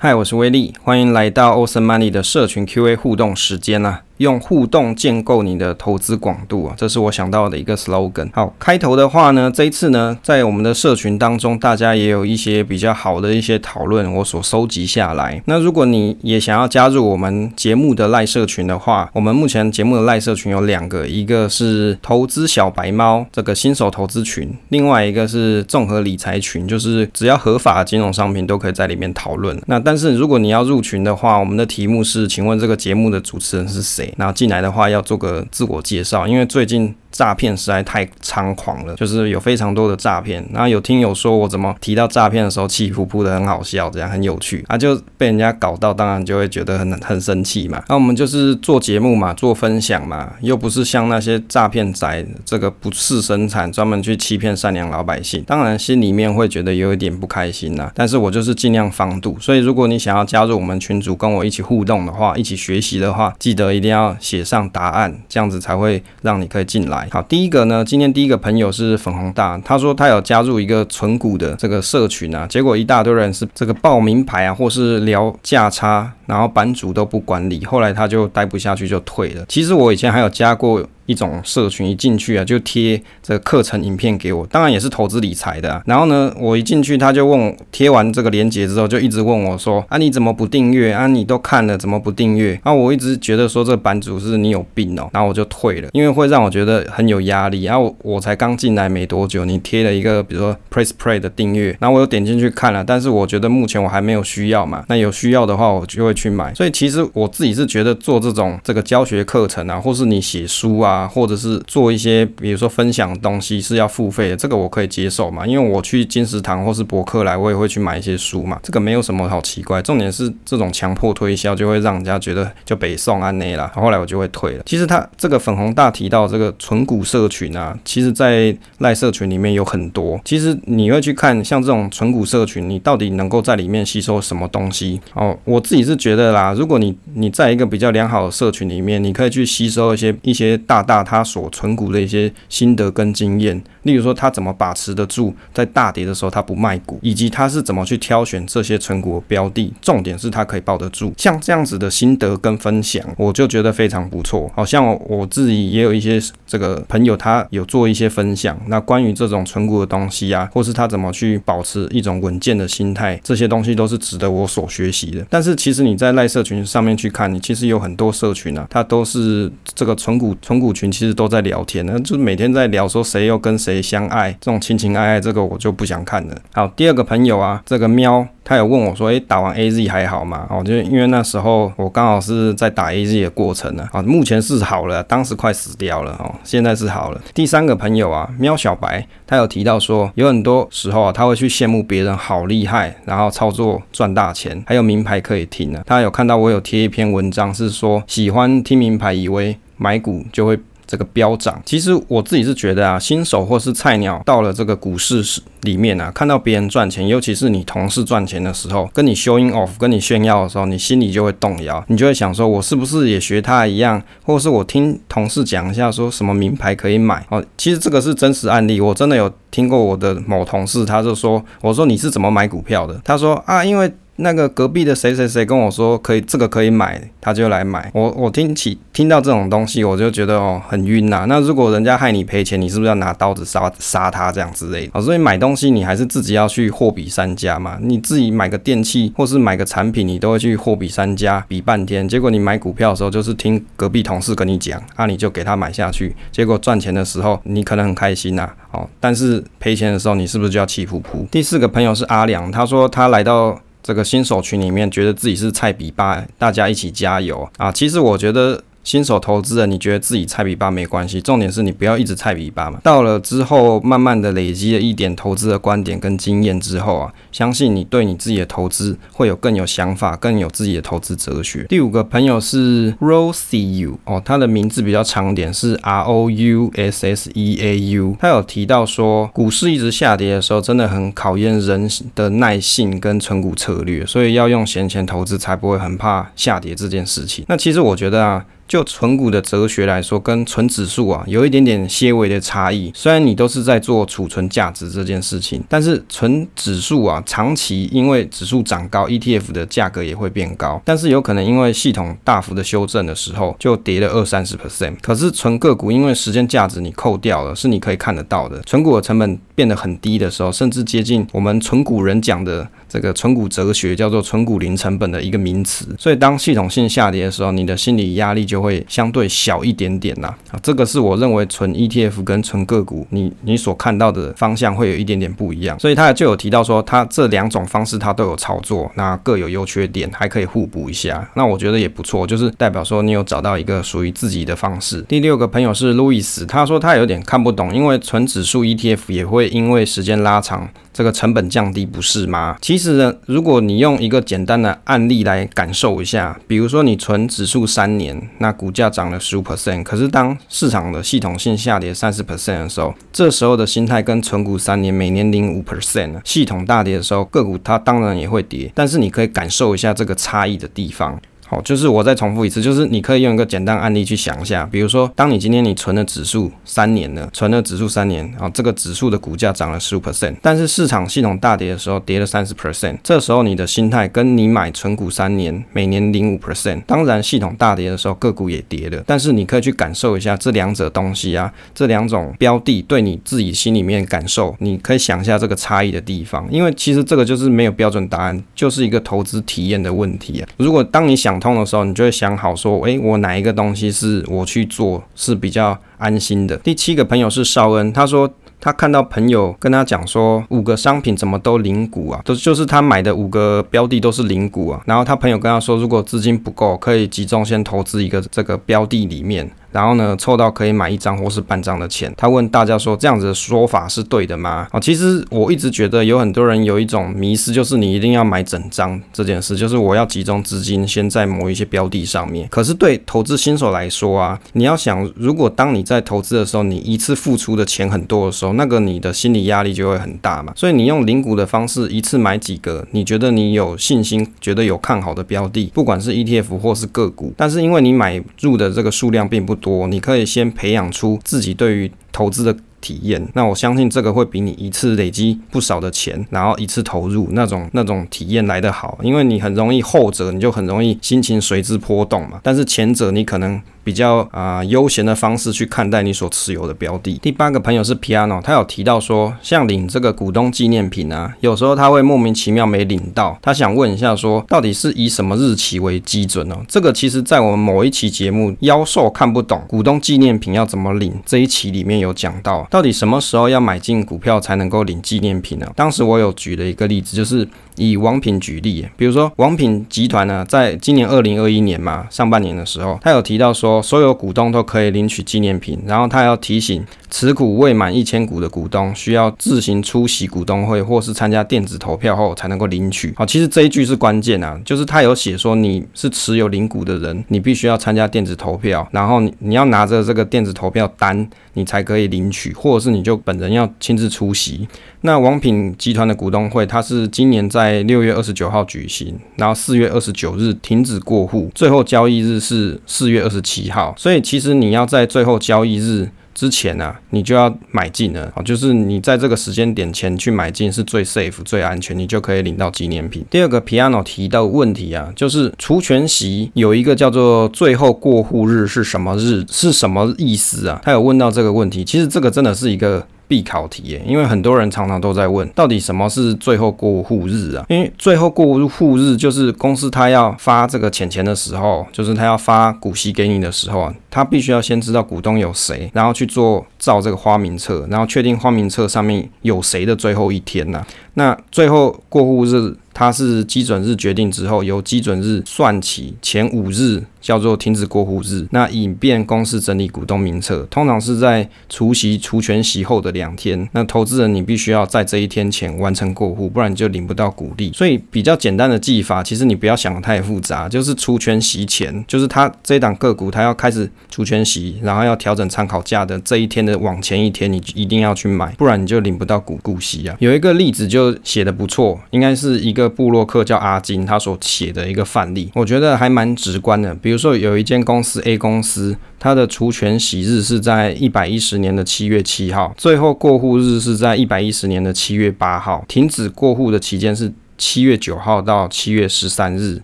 嗨，我是威力，欢迎来到 Ocean Money 的社群 Q&A 互动时间啊。用互动建构你的投资广度啊，这是我想到的一个 slogan。好，开头的话呢，这一次呢，在我们的社群当中，大家也有一些比较好的一些讨论，我所收集下来。那如果你也想要加入我们节目的赖社群的话，我们目前节目的赖社群有两个，一个是投资小白猫这个新手投资群，另外一个是综合理财群，就是只要合法的金融商品都可以在里面讨论。那但是如果你要入群的话，我们的题目是，请问这个节目的主持人是谁？然后进来的话要做个自我介绍，因为最近。诈骗实在太猖狂了，就是有非常多的诈骗。然后有听友说我怎么提到诈骗的时候气呼呼的，很好笑，这样很有趣，啊就被人家搞到，当然就会觉得很很生气嘛。那我们就是做节目嘛，做分享嘛，又不是像那些诈骗仔这个不事生产，专门去欺骗善良老百姓。当然心里面会觉得有一点不开心呐，但是我就是尽量防堵。所以如果你想要加入我们群组，跟我一起互动的话，一起学习的话，记得一定要写上答案，这样子才会让你可以进来。好，第一个呢，今天第一个朋友是粉红大，他说他有加入一个纯股的这个社群啊，结果一大堆人是这个报名牌啊，或是聊价差，然后版主都不管理，后来他就待不下去就退了。其实我以前还有加过。一种社群一进去啊，就贴这个课程影片给我，当然也是投资理财的啊。然后呢，我一进去他就问我，贴完这个链接之后，就一直问我说：“啊，你怎么不订阅？啊，你都看了怎么不订阅？”啊，我一直觉得说这个版主是你有病哦，然后我就退了，因为会让我觉得很有压力。然后我我才刚进来没多久，你贴了一个比如说 Press Play 的订阅，然后我又点进去看了，但是我觉得目前我还没有需要嘛。那有需要的话，我就会去买。所以其实我自己是觉得做这种这个教学课程啊，或是你写书啊。啊或者是做一些，比如说分享东西是要付费的，这个我可以接受嘛，因为我去金石堂或是博客来，我也会去买一些书嘛，这个没有什么好奇怪。重点是这种强迫推销就会让人家觉得就北宋安内啦，后来我就会退了。其实他这个粉红大提到这个纯股社群啊，其实在赖社群里面有很多。其实你会去看像这种纯股社群，你到底能够在里面吸收什么东西？哦，我自己是觉得啦，如果你你在一个比较良好的社群里面，你可以去吸收一些一些大大他所存股的一些心得跟经验，例如说他怎么把持得住在大跌的时候他不卖股，以及他是怎么去挑选这些存股标的，重点是他可以抱得住。像这样子的心得跟分享，我就觉得非常不错。好像我自己也有一些这个朋友，他有做一些分享，那关于这种存股的东西啊，或是他怎么去保持一种稳健的心态，这些东西都是值得我所学习的。但是其实你在赖社群上面去看，你其实有很多社群啊，它都是这个存股存股群，其实都在聊天呢，就每天在聊说谁又跟谁相爱，这种情情爱爱，这个我就不想看了。好，第二个朋友啊，这个喵，他有问我说，诶，打完 AZ 还好吗？哦，就因为那时候我刚好是在打 AZ 的过程呢，啊，目前是好了，当时快死掉了哦，现在是好了。第三个朋友啊，喵小白，他有提到说，有很多时候啊，他会去羡慕别人好厉害，然后操作赚大钱，还有名牌可以听呢。他有看到我有贴一篇文章，是说喜欢听名牌，以为买股就会。这个飙涨，其实我自己是觉得啊，新手或是菜鸟到了这个股市里面啊，看到别人赚钱，尤其是你同事赚钱的时候，跟你 showing off，跟你炫耀的时候，你心里就会动摇，你就会想说，我是不是也学他一样，或是我听同事讲一下，说什么名牌可以买哦。其实这个是真实案例，我真的有听过我的某同事，他就说，我说你是怎么买股票的？他说啊，因为。那个隔壁的谁谁谁跟我说可以，这个可以买，他就来买。我我听起听到这种东西，我就觉得哦很晕呐。那如果人家害你赔钱，你是不是要拿刀子杀杀他这样之类的？哦，所以买东西你还是自己要去货比三家嘛。你自己买个电器或是买个产品，你都会去货比三家比半天。结果你买股票的时候，就是听隔壁同事跟你讲，啊你就给他买下去。结果赚钱的时候，你可能很开心呐，哦，但是赔钱的时候，你是不是就要气噗噗？第四个朋友是阿良，他说他来到。这个新手群里面，觉得自己是菜比八，大家一起加油啊！其实我觉得。新手投资人，你觉得自己菜比八没关系，重点是你不要一直菜比八嘛。到了之后，慢慢的累积了一点投资的观点跟经验之后啊，相信你对你自己的投资会有更有想法，更有自己的投资哲学。第五个朋友是 Rousseau 哦，他的名字比较长点，是 R O U S S E A U。他有提到说，股市一直下跌的时候，真的很考验人的耐性跟存股策略，所以要用闲钱投资才不会很怕下跌这件事情。那其实我觉得啊。就存股的哲学来说，跟存指数啊有一点点些微的差异。虽然你都是在做储存价值这件事情，但是存指数啊，长期因为指数涨高，ETF 的价格也会变高，但是有可能因为系统大幅的修正的时候，就跌了二三十 percent。可是存个股，因为时间价值你扣掉了，是你可以看得到的，存股的成本变得很低的时候，甚至接近我们存股人讲的。这个存股哲学叫做存股零成本的一个名词，所以当系统性下跌的时候，你的心理压力就会相对小一点点啦。啊，这个是我认为纯 ETF 跟纯个股，你你所看到的方向会有一点点不一样。所以他就有提到说，他这两种方式他都有操作，那各有优缺点，还可以互补一下。那我觉得也不错，就是代表说你有找到一个属于自己的方式。第六个朋友是路易斯，他说他有点看不懂，因为纯指数 ETF 也会因为时间拉长。这个成本降低不是吗？其实呢，如果你用一个简单的案例来感受一下，比如说你存指数三年，那股价涨了十五 percent，可是当市场的系统性下跌三十 percent 的时候，这时候的心态跟存股三年每年零五 percent，系统大跌的时候，个股它当然也会跌，但是你可以感受一下这个差异的地方。好，就是我再重复一次，就是你可以用一个简单案例去想一下，比如说，当你今天你存了指数三年了，存了指数三年，啊，这个指数的股价涨了十五 percent，但是市场系统大跌的时候跌了三十 percent，这时候你的心态跟你买存股三年，每年零五 percent，当然系统大跌的时候个股也跌了，但是你可以去感受一下这两者东西啊，这两种标的对你自己心里面感受，你可以想一下这个差异的地方，因为其实这个就是没有标准答案，就是一个投资体验的问题啊。如果当你想通的时候，你就会想好说，诶，我哪一个东西是我去做是比较安心的。第七个朋友是绍恩，他说他看到朋友跟他讲说，五个商品怎么都零股啊，都就是他买的五个标的都是零股啊。然后他朋友跟他说，如果资金不够，可以集中先投资一个这个标的里面。然后呢，凑到可以买一张或是半张的钱。他问大家说，这样子的说法是对的吗？啊，其实我一直觉得有很多人有一种迷失，就是你一定要买整张这件事，就是我要集中资金先在某一些标的上面。可是对投资新手来说啊，你要想，如果当你在投资的时候，你一次付出的钱很多的时候，那个你的心理压力就会很大嘛。所以你用零股的方式一次买几个，你觉得你有信心，觉得有看好的标的，不管是 ETF 或是个股，但是因为你买入的这个数量并不多，你可以先培养出自己对于投资的体验，那我相信这个会比你一次累积不少的钱，然后一次投入那种那种体验来得好，因为你很容易后者你就很容易心情随之波动嘛，但是前者你可能。比较啊悠闲的方式去看待你所持有的标的。第八个朋友是 Piano，他有提到说，像领这个股东纪念品啊，有时候他会莫名其妙没领到，他想问一下说，到底是以什么日期为基准哦？这个其实在我们某一期节目《妖兽看不懂股东纪念品要怎么领》这一期里面有讲到，到底什么时候要买进股票才能够领纪念品呢？当时我有举了一个例子，就是。以王品举例，比如说王品集团呢，在今年二零二一年嘛，上半年的时候，他有提到说，所有股东都可以领取纪念品，然后他要提醒。持股未满一千股的股东需要自行出席股东会，或是参加电子投票后才能够领取。好，其实这一句是关键啊，就是他有写说你是持有零股的人，你必须要参加电子投票，然后你要拿着这个电子投票单，你才可以领取，或者是你就本人要亲自出席。那王品集团的股东会，它是今年在六月二十九号举行，然后四月二十九日停止过户，最后交易日是四月二十七几号，所以其实你要在最后交易日。之前啊，你就要买进了啊，就是你在这个时间点前去买进是最 safe、最安全，你就可以领到纪念品。第二个 Piano 提到问题啊，就是除权息有一个叫做最后过户日是什么日？是什么意思啊？他有问到这个问题，其实这个真的是一个。必考题耶，因为很多人常常都在问，到底什么是最后过户日啊？因为最后过户日就是公司他要发这个钱钱的时候，就是他要发股息给你的时候啊，他必须要先知道股东有谁，然后去做造这个花名册，然后确定花名册上面有谁的最后一天呐、啊。那最后过户日，它是基准日决定之后，由基准日算起前五日。叫做停止过户日，那以便公司整理股东名册，通常是在除息除权息后的两天。那投资人你必须要在这一天前完成过户，不然你就领不到股利。所以比较简单的记法，其实你不要想得太复杂，就是除权息前，就是它这档个股它要开始除权息，然后要调整参考价的这一天的往前一天，你一定要去买，不然你就领不到股股息啊。有一个例子就写的不错，应该是一个布洛克叫阿金他所写的一个范例，我觉得还蛮直观的。比如说有一间公司 A 公司，它的除权息日是在一百一十年的七月七号，最后过户日是在一百一十年的七月八号，停止过户的期间是。七月九号到七月十三日，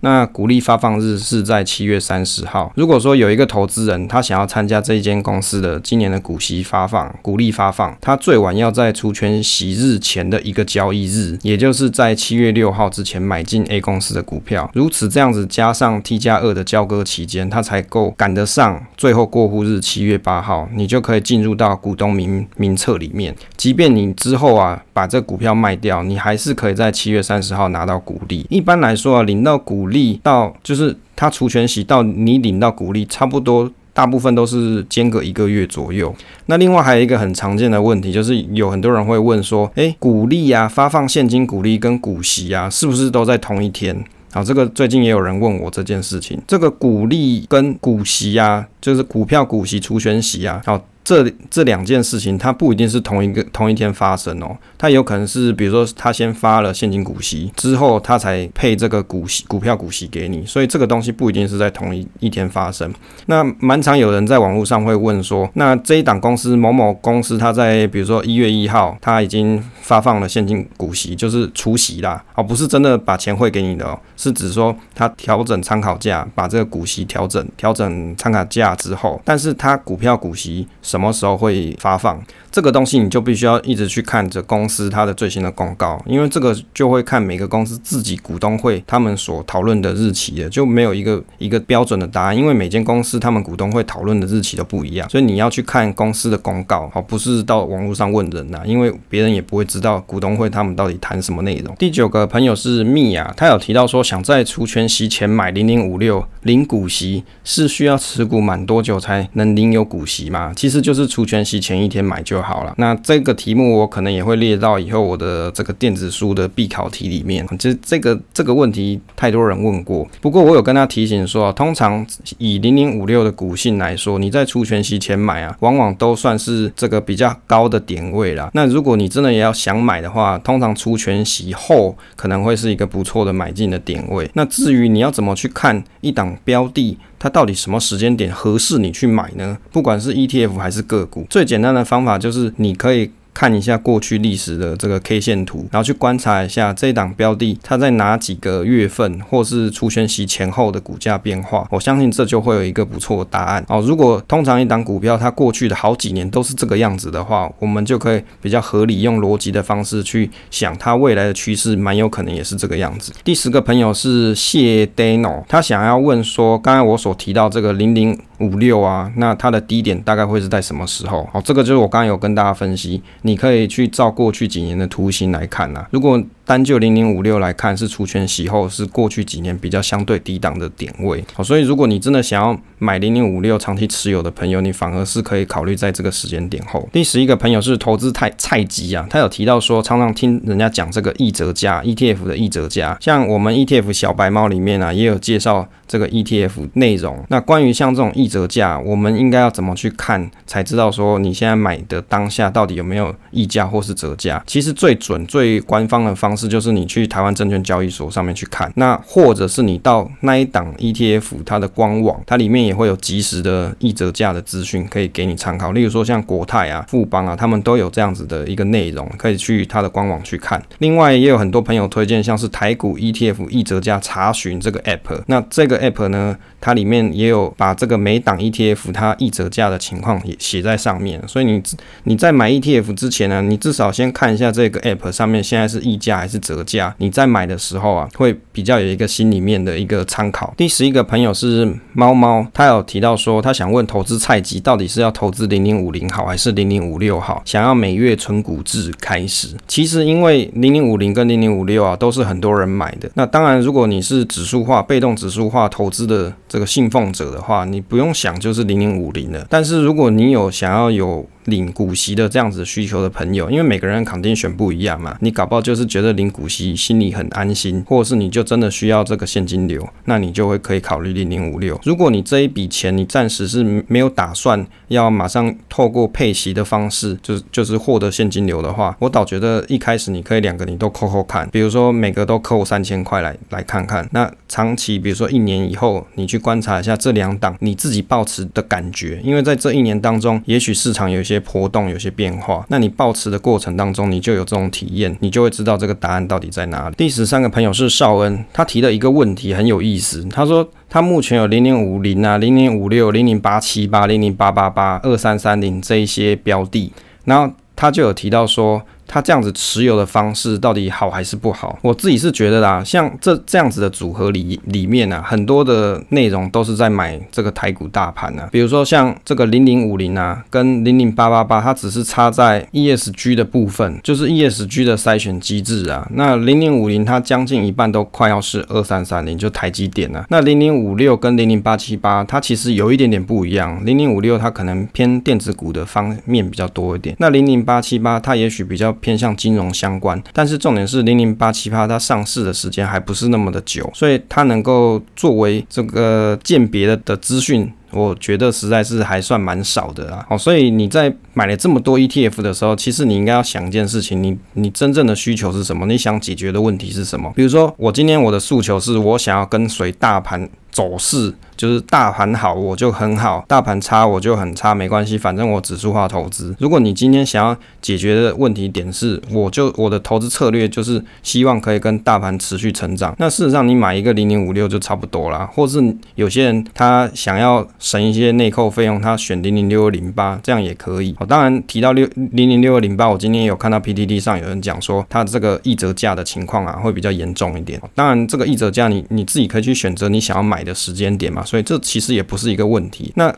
那股利发放日是在七月三十号。如果说有一个投资人，他想要参加这一间公司的今年的股息发放、股利发放，他最晚要在除权息日前的一个交易日，也就是在七月六号之前买进 A 公司的股票。如此这样子加上 T 加二的交割期间，他才够赶得上最后过户日七月八号，你就可以进入到股东名名册里面。即便你之后啊把这股票卖掉，你还是可以在七月三十号。拿到股利，一般来说啊，领到股利到就是他除权息到你领到股利，差不多大部分都是间隔一个月左右。那另外还有一个很常见的问题，就是有很多人会问说，诶，股利啊，发放现金股利跟股息啊，是不是都在同一天？好，这个最近也有人问我这件事情，这个股利跟股息啊，就是股票股息除权息啊，好。这这两件事情，它不一定是同一个同一天发生哦，它有可能是，比如说他先发了现金股息之后，他才配这个股息股票股息给你，所以这个东西不一定是在同一一天发生。那蛮常有人在网络上会问说，那这一档公司某某公司，它在比如说一月一号，它已经发放了现金股息，就是除息啦，而不是真的把钱汇给你的哦，是指说它调整参考价，把这个股息调整调整参考价之后，但是它股票股息。什么时候会发放？这个东西你就必须要一直去看着公司它的最新的公告，因为这个就会看每个公司自己股东会他们所讨论的日期的，就没有一个一个标准的答案，因为每间公司他们股东会讨论的日期都不一样，所以你要去看公司的公告，好，不是到网络上问人呐，因为别人也不会知道股东会他们到底谈什么内容。第九个朋友是蜜啊，他有提到说想在除权息前买零零五六领股息，是需要持股满多久才能领有股息吗？其实就是除权息前一天买就好了，那这个题目我可能也会列到以后我的这个电子书的必考题里面。其实这个这个问题太多人问过，不过我有跟他提醒说，通常以零零五六的股性来说，你在除权息前买啊，往往都算是这个比较高的点位啦。那如果你真的也要想买的话，通常除权息后可能会是一个不错的买进的点位。那至于你要怎么去看一档标的，它到底什么时间点合适你去买呢？不管是 ETF 还是个股，最简单的方法就是你可以。看一下过去历史的这个 K 线图，然后去观察一下这档标的它在哪几个月份或是除权息前后的股价变化，我相信这就会有一个不错的答案哦。如果通常一档股票它过去的好几年都是这个样子的话，我们就可以比较合理用逻辑的方式去想它未来的趋势，蛮有可能也是这个样子。第十个朋友是谢 Dano，他想要问说，刚才我所提到这个零零五六啊，那它的低点大概会是在什么时候？好，这个就是我刚刚有跟大家分析。你可以去照过去几年的图形来看呐，如果单就零零五六来看，是除权息后是过去几年比较相对低档的点位，好，所以如果你真的想要买零零五六长期持有的朋友，你反而是可以考虑在这个时间点后。第十一个朋友是投资太菜鸡啊，他有提到说，常常听人家讲这个溢折价 ETF 的溢折价，像我们 ETF 小白猫里面啊，也有介绍这个 ETF 内容。那关于像这种溢折价，我们应该要怎么去看，才知道说你现在买的当下到底有没有溢价或是折价？其实最准、最官方的方式就是你去台湾证券交易所上面去看，那或者是你到那一档 ETF 它的官网，它里面也会有即时的溢折价的资讯可以给你参考。例如说像国泰啊、富邦啊，他们都有这样子的一个内容，可以去它的官网去看。另外也有很多朋友推荐像是台股 ETF 溢折价查询这个 App，那这个 App 呢，它里面也有把这个每档 ETF 它溢折价的情况也写在上面。所以你你在买 ETF 之前呢，你至少先看一下这个 App 上面现在是溢价还是折价，你在买的时候啊，会比较有一个心里面的一个参考。第十一个朋友是猫猫，他有提到说，他想问投资菜鸡到底是要投资零零五零好还是零零五六好？想要每月存股制开始。其实因为零零五零跟零零五六啊，都是很多人买的。那当然，如果你是指数化、被动指数化投资的这个信奉者的话，你不用想就是零零五零了。但是如果你有想要有领股息的这样子需求的朋友，因为每个人肯定选不一样嘛，你搞不好就是觉得领股息心里很安心，或者是你就真的需要这个现金流，那你就会可以考虑零零五六。如果你这一笔钱你暂时是没有打算要马上透过配息的方式，就是就是获得现金流的话，我倒觉得一开始你可以两个你都扣扣看，比如说每个都扣三千块来来看看。那长期比如说一年以后，你去观察一下这两档你自己抱持的感觉，因为在这一年当中，也许市场有一些些波动，有些变化，那你抱持的过程当中，你就有这种体验，你就会知道这个答案到底在哪里。第十三个朋友是少恩，他提的一个问题很有意思，他说他目前有零零五零啊、零零五六、零零八七八、零零八八八、二三三零这一些标的，然后他就有提到说。他这样子持有的方式到底好还是不好？我自己是觉得啦，像这这样子的组合里里面啊，很多的内容都是在买这个台股大盘啊。比如说像这个零零五零啊，跟零零八八八，它只是差在 ESG 的部分，就是 ESG 的筛选机制啊。那零零五零它将近一半都快要是二三三零，就台积电啊。那零零五六跟零零八七八，它其实有一点点不一样。零零五六它可能偏电子股的方面比较多一点，那零零八七八它也许比较。偏向金融相关，但是重点是零零八七八它上市的时间还不是那么的久，所以它能够作为这个鉴别的的资讯，我觉得实在是还算蛮少的啦。好，所以你在买了这么多 ETF 的时候，其实你应该要想一件事情，你你真正的需求是什么？你想解决的问题是什么？比如说我今天我的诉求是我想要跟随大盘走势。就是大盘好我就很好，大盘差我就很差，没关系，反正我指数化投资。如果你今天想要解决的问题点是，我就我的投资策略就是希望可以跟大盘持续成长，那事实上你买一个零零五六就差不多啦。或是有些人他想要省一些内扣费用，他选零零六二零八这样也可以。哦，当然提到六零零六二零八，我今天有看到 PTT 上有人讲说，它这个溢折价的情况啊会比较严重一点。当然这个溢折价你你自己可以去选择你想要买的时间点嘛。所以这其实也不是一个问题。那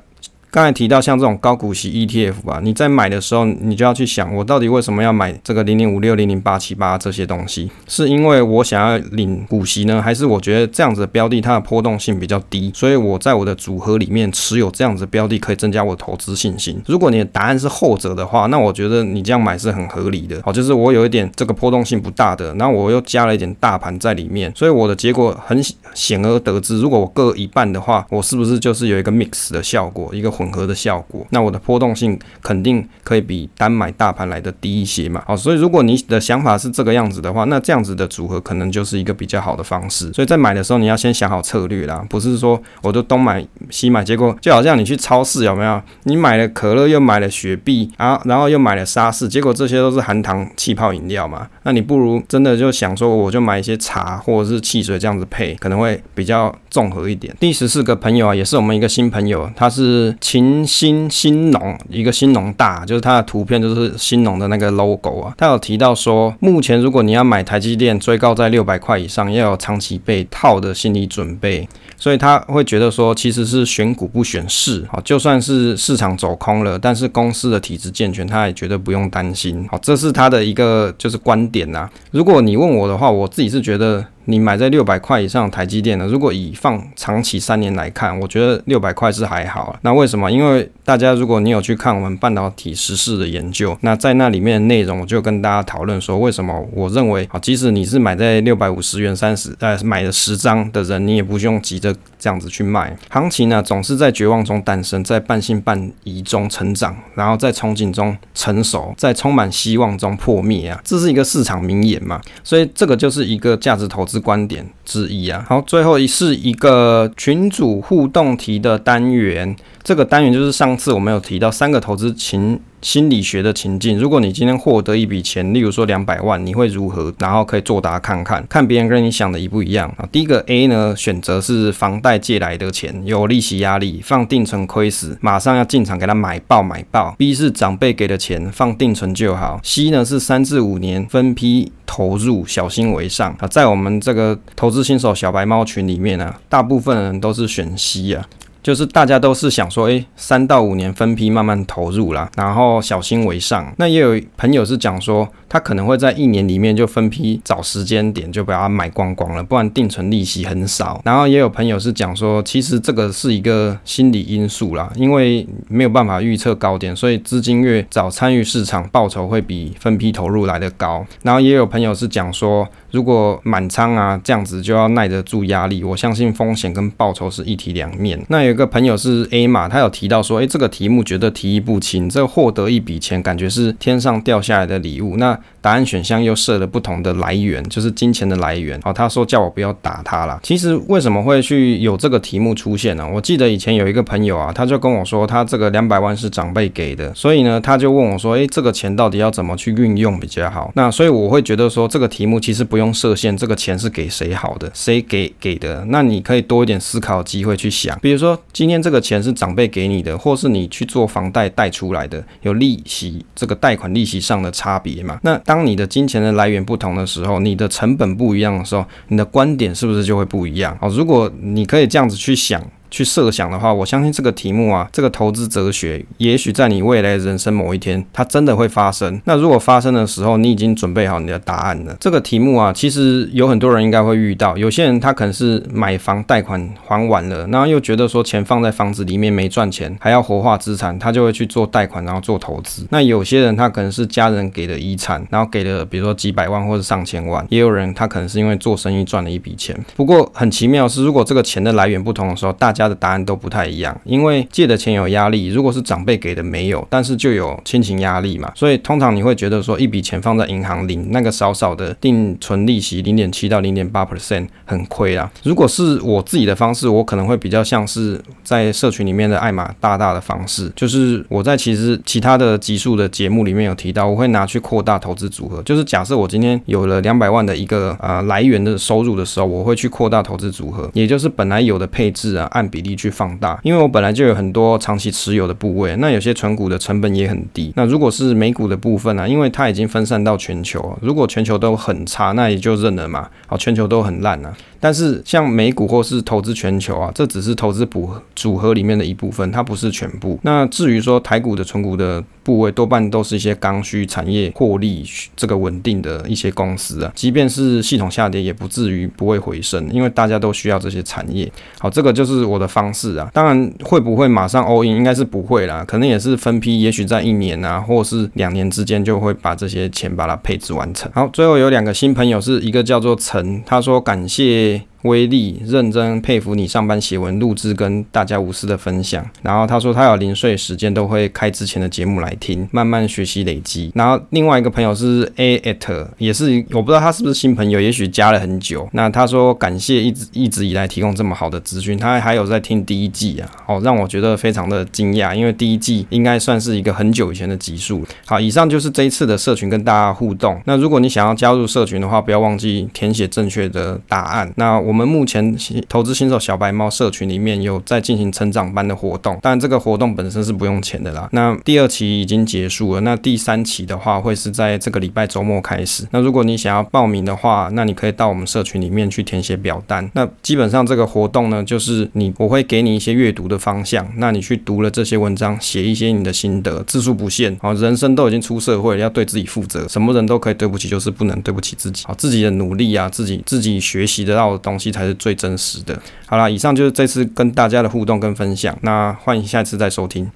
刚才提到像这种高股息 ETF 吧，你在买的时候，你就要去想，我到底为什么要买这个零零五六、零零八七八这些东西？是因为我想要领股息呢，还是我觉得这样子的标的它的波动性比较低，所以我在我的组合里面持有这样子标的可以增加我的投资信心？如果你的答案是后者的话，那我觉得你这样买是很合理的。好，就是我有一点这个波动性不大的，然后我又加了一点大盘在里面，所以我的结果很显而得知，如果我各一半的话，我是不是就是有一个 mix 的效果，一个混。混合的效果，那我的波动性肯定可以比单买大盘来的低一些嘛。好，所以如果你的想法是这个样子的话，那这样子的组合可能就是一个比较好的方式。所以在买的时候，你要先想好策略啦，不是说我就东买西买，结果就好像你去超市有没有？你买了可乐又买了雪碧啊，然后又买了沙士，结果这些都是含糖气泡饮料嘛。那你不如真的就想说，我就买一些茶或者是汽水这样子配，可能会比较综合一点。第十四个朋友啊，也是我们一个新朋友，他是。勤兴兴农，一个兴农大，就是它的图片就是兴农的那个 logo 啊。他有提到说，目前如果你要买台积电，追高在六百块以上，要有长期被套的心理准备。所以他会觉得说，其实是选股不选市啊。就算是市场走空了，但是公司的体制健全，他也觉得不用担心。好，这是他的一个就是观点呐。如果你问我的话，我自己是觉得。你买在六百块以上台积电的，如果以放长期三年来看，我觉得六百块是还好。那为什么？因为大家如果你有去看我们半导体时事的研究，那在那里面的内容，我就跟大家讨论说，为什么我认为啊，即使你是买在六百五十元三十，呃，买了十张的人，你也不用急着这样子去卖。行情呢，总是在绝望中诞生，在半信半疑中成长，然后在憧憬中成熟，在充满希望中破灭啊，这是一个市场名言嘛。所以这个就是一个价值投资。观点之一啊，好，最后一是一个群主互动题的单元，这个单元就是上次我们有提到三个投资情。心理学的情境，如果你今天获得一笔钱，例如说两百万，你会如何？然后可以作答看看，看别人跟你想的一不一样啊。第一个 A 呢，选择是房贷借来的钱，有利息压力，放定存亏死，马上要进场给他买爆买爆。B 是长辈给的钱，放定存就好。C 呢是三至五年分批投入，小心为上啊。在我们这个投资新手小白猫群里面呢、啊，大部分人都是选 C 啊。就是大家都是想说，诶，三到五年分批慢慢投入啦，然后小心为上。那也有朋友是讲说，他可能会在一年里面就分批找时间点就把它买光光了，不然定存利息很少。然后也有朋友是讲说，其实这个是一个心理因素啦，因为没有办法预测高点，所以资金越早参与市场，报酬会比分批投入来得高。然后也有朋友是讲说，如果满仓啊，这样子就要耐得住压力。我相信风险跟报酬是一体两面。那有一个朋友是 A 嘛，他有提到说，诶，这个题目觉得题意不清，这获得一笔钱感觉是天上掉下来的礼物。那答案选项又设了不同的来源，就是金钱的来源。哦，他说叫我不要打他啦。其实为什么会去有这个题目出现呢？我记得以前有一个朋友啊，他就跟我说，他这个两百万是长辈给的，所以呢，他就问我说，诶，这个钱到底要怎么去运用比较好？那所以我会觉得说，这个题目其实不用设限，这个钱是给谁好的，谁给给的？那你可以多一点思考机会去想，比如说今天这个钱是长辈给你的，或是你去做房贷贷出来的，有利息这个贷款利息上的差别嘛？那当你的金钱的来源不同的时候，你的成本不一样的时候，你的观点是不是就会不一样？哦，如果你可以这样子去想。去设想的话，我相信这个题目啊，这个投资哲学，也许在你未来人生某一天，它真的会发生。那如果发生的时候，你已经准备好你的答案了。这个题目啊，其实有很多人应该会遇到。有些人他可能是买房贷款还完了，然后又觉得说钱放在房子里面没赚钱，还要活化资产，他就会去做贷款，然后做投资。那有些人他可能是家人给的遗产，然后给了比如说几百万或者上千万。也有人他可能是因为做生意赚了一笔钱。不过很奇妙是，如果这个钱的来源不同的时候，大家的答案都不太一样，因为借的钱有压力，如果是长辈给的没有，但是就有亲情压力嘛，所以通常你会觉得说一笔钱放在银行领那个少少的定存利息零点七到零点八 percent 很亏啊。如果是我自己的方式，我可能会比较像是在社群里面的艾玛大大的方式，就是我在其实其他的集数的节目里面有提到，我会拿去扩大投资组合，就是假设我今天有了两百万的一个呃来源的收入的时候，我会去扩大投资组合，也就是本来有的配置啊，按比例去。放大，因为我本来就有很多长期持有的部位，那有些存股的成本也很低。那如果是美股的部分呢、啊？因为它已经分散到全球，如果全球都很差，那也就认了嘛。好，全球都很烂啊。但是像美股或是投资全球啊，这只是投资组组合里面的一部分，它不是全部。那至于说台股的存股的部位，多半都是一些刚需产业获利这个稳定的一些公司啊。即便是系统下跌，也不至于不会回升，因为大家都需要这些产业。好，这个就是我的方式啊。当然会不会马上 all in，应该是不会啦，可能也是分批，也许在一年啊，或是两年之间就会把这些钱把它配置完成。好，最后有两个新朋友，是一个叫做陈，他说感谢。威力认真佩服你上班写文录制跟大家无私的分享。然后他说他有零碎时间都会开之前的节目来听，慢慢学习累积。然后另外一个朋友是 A at，也是我不知道他是不是新朋友，也许加了很久。那他说感谢一直一直以来提供这么好的资讯，他还有在听第一季啊，哦让我觉得非常的惊讶，因为第一季应该算是一个很久以前的集数。好，以上就是这一次的社群跟大家互动。那如果你想要加入社群的话，不要忘记填写正确的答案。那我。我们目前新投资新手小白猫社群里面有在进行成长班的活动，但这个活动本身是不用钱的啦。那第二期已经结束了，那第三期的话会是在这个礼拜周末开始。那如果你想要报名的话，那你可以到我们社群里面去填写表单。那基本上这个活动呢，就是你我会给你一些阅读的方向，那你去读了这些文章，写一些你的心得，字数不限。好，人生都已经出社会，要对自己负责，什么人都可以对不起，就是不能对不起自己。好，自己的努力啊，自己自己学习得到的东西。才是最真实的。好了，以上就是这次跟大家的互动跟分享，那欢迎下次再收听。